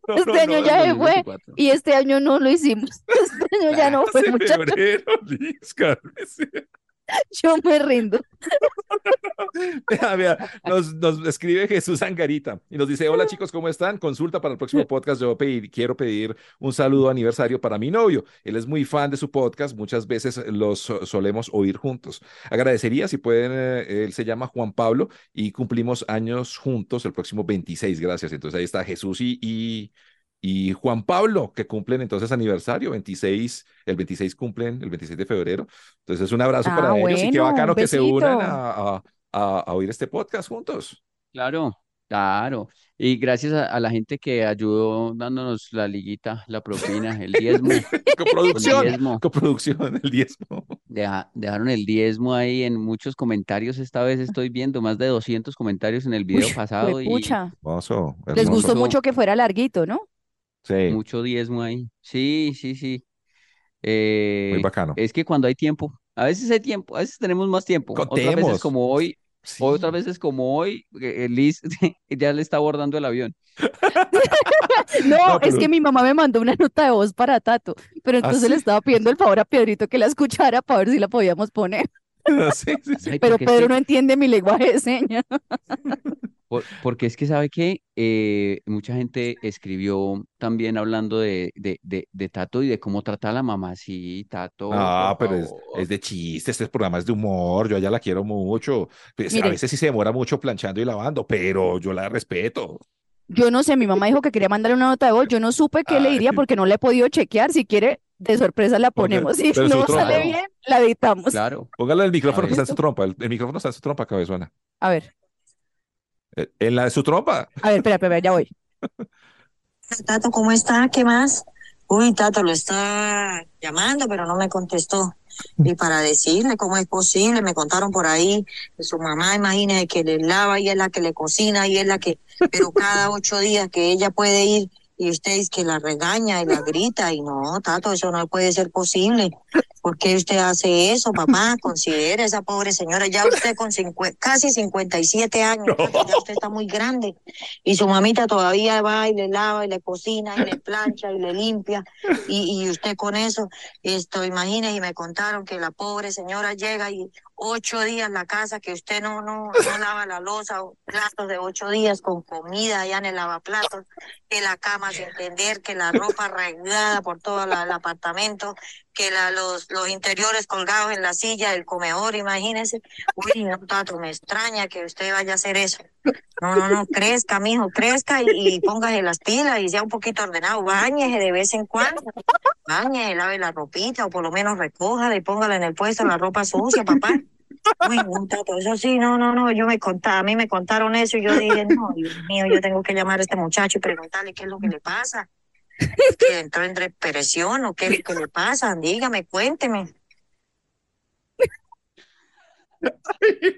No, Este no, año no, ya se fue 2024. y este año no lo hicimos. Este año ya no fue, febrero, Liz, cálmese. Yo me rindo. Vea, vea, nos, nos escribe Jesús Angarita y nos dice, hola chicos, ¿cómo están? Consulta para el próximo podcast. Yo quiero pedir un saludo aniversario para mi novio. Él es muy fan de su podcast. Muchas veces los so- solemos oír juntos. Agradecería si pueden, eh, él se llama Juan Pablo y cumplimos años juntos el próximo 26. Gracias. Entonces ahí está Jesús y, y Juan Pablo, que cumplen entonces aniversario, 26, el 26 cumplen el 26 de febrero. Entonces un abrazo Ah, para ellos y qué bueno, bacano que se unan a, a- a- a oír este podcast juntos. Claro, claro. Y gracias a, a la gente que ayudó dándonos la liguita, la propina, el diezmo. Coproducción, El diezmo. coproducción, el diezmo. Deja- dejaron el diezmo ahí en muchos comentarios. Esta vez estoy viendo más de 200 comentarios en el video Uy, pasado y. Hermoso, Les gustó mucho que fuera larguito, ¿no? Sí, mucho diezmo ahí. Sí, sí, sí. muy Eh, bacano. es que cuando hay tiempo, a veces hay tiempo, a veces tenemos más tiempo. Otras veces Contemos. como hoy, Sí. otras veces como hoy, eh, Liz ya le está abordando el avión. No, No, es que mi mamá me mandó una nota de voz para Tato, pero entonces sí? le estaba pidiendo el favor a Pedrito que la escuchara para ver si la podíamos poner. Sí, sí, sí. Ay, Pero Pedro no entiende mi lenguaje de señas. Por- porque es que sabe que eh, mucha gente escribió también hablando de, de, de, de Tato y de cómo trata a la mamá. Sí, Tato, Ah, pero es, de chiste, este programa es de humor, yo a ella la quiero mucho. Pues, a veces sí se demora mucho planchando y lavando, pero yo la respeto. Yo no sé, mi mamá dijo que quería mandarle una nota de voz. Yo no supe qué le diría porque no le he podido chequear. Si quiere, de sorpresa la Ponga- ponemos. Si pero su no sale trompa. bien, la editamos. Claro. Póngale el micrófono que está en su trompa, el, el micrófono está en su trompa, cabezona. A ver, En la de su trompa. a ver, espera, espera, ya voy. Tato, ¿cómo está? ¿Qué más? Uy, Tato lo está llamando, pero no me contestó. Y para decirle cómo es posible, me contaron por ahí que su mamá, imagínese que le lava y es la que le cocina y es la que, pero cada ocho días que ella puede ir y usted es que la regaña y la grita y no, Tato, eso no puede ser posible. ¿Por qué usted hace eso, papá? Considere a esa pobre señora, ya usted con casi 57 años, Tato, ya usted está muy grande. Y su mamita todavía va y le lava y le cocina y le plancha y le limpia. Y, y usted con eso, esto, imagínese, y me contaron que la pobre señora llega y ocho días la casa, que usted no, no, no lava la losa, o platos de ocho días con comida allá en el lavaplatos, que la cama sin tender, que la ropa regada por todo la- el apartamento, que la, los, los interiores colgados en la silla del comedor, imagínese. Uy, no, Tato, me extraña que usted vaya a hacer eso. No, no, no, crezca, mijo, crezca y, y póngase las pilas y sea un poquito ordenado. Báñese de vez en cuando. Báñese, lave la ropita o por lo menos recójala y póngala en el puesto la ropa sucia, papá. Uy, no, Tato, eso sí, no, no, no, yo me contaba, a mí me contaron eso y yo dije, no, Dios mío, yo tengo que llamar a este muchacho y preguntarle qué es lo que le pasa. Es que entró en depresión o qué es lo que le pasa, dígame, cuénteme.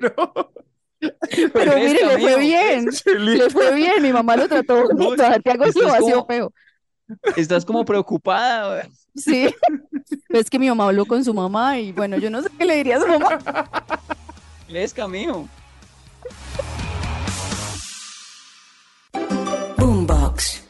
No. Pero mire, le fue bien. Le fue bien. Mi mamá lo trató bonito. Santiago lo feo. Estás como preocupada. Sí. Es que mi mamá habló con su mamá y bueno, yo no sé qué le diría a su mamá. Crezca, mijo. Boombox.